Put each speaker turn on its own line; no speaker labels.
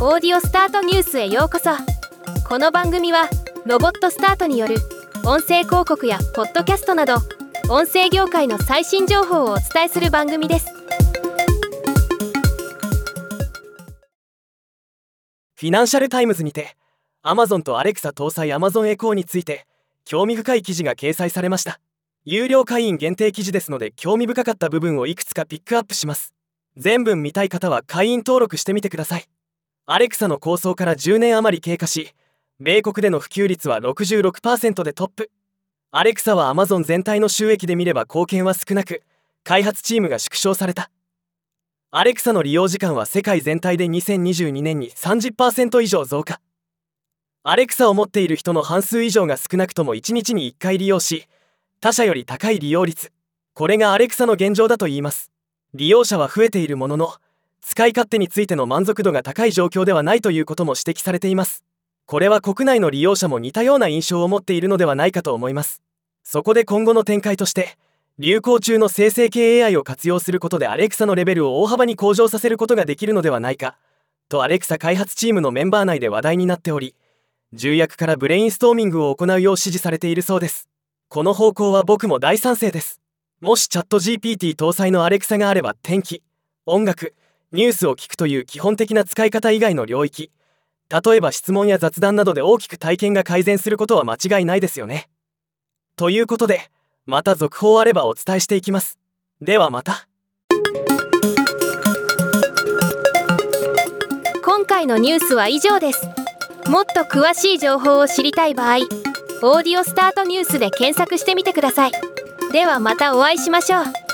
オーディオスタートニュースへようこそ。この番組はロボットスタートによる音声広告やポッドキャストなど音声業界の最新情報をお伝えする番組です。
フィナンシャルタイムズにて Amazon と Alexa 搭載 Amazon エコーについて興味深い記事が掲載されました。有料会員限定記事ですので興味深かった部分をいくつかピックアップします。全文見たい方は会員登録してみてください。アレクサの構想から10年余り経過し米国での普及率は66%でトップ。アレクサは Amazon 全体の収益で見れば貢献は少なく開発チームが縮小された。アレクサの利用時間は世界全体で2022年に30%以上増加。アレクサを持っている人の半数以上が少なくとも1日に1回利用し他社より高い利用率。これがアレクサの現状だと言います。利用者は増えているものの使い勝手についての満足度が高い状況ではないということも指摘されています。これは国内の利用者も似たような印象を持っているのではないかと思います。そこで今後の展開として流行中の生成系 AI を活用することでアレクサのレベルを大幅に向上させることができるのではないか。とアレクサ開発チームのメンバー内で話題になっており重役からブレインストーミングを行うよう指示されているそうです。この方向は僕も大賛成です。もしチャット GPT 搭載のアレクサがあれば天気音楽ニュースを聞くという基本的な使い方以外の領域。例えば質問や雑談などで大きく体験が改善することは間違いないですよね。ということでまた続報あればお伝えしていきます。ではまた。
今回のニュースは以上です。もっと詳しい情報を知りたい場合「オーディオスタートニュース」で検索してみてください。ではまたお会いしましょう。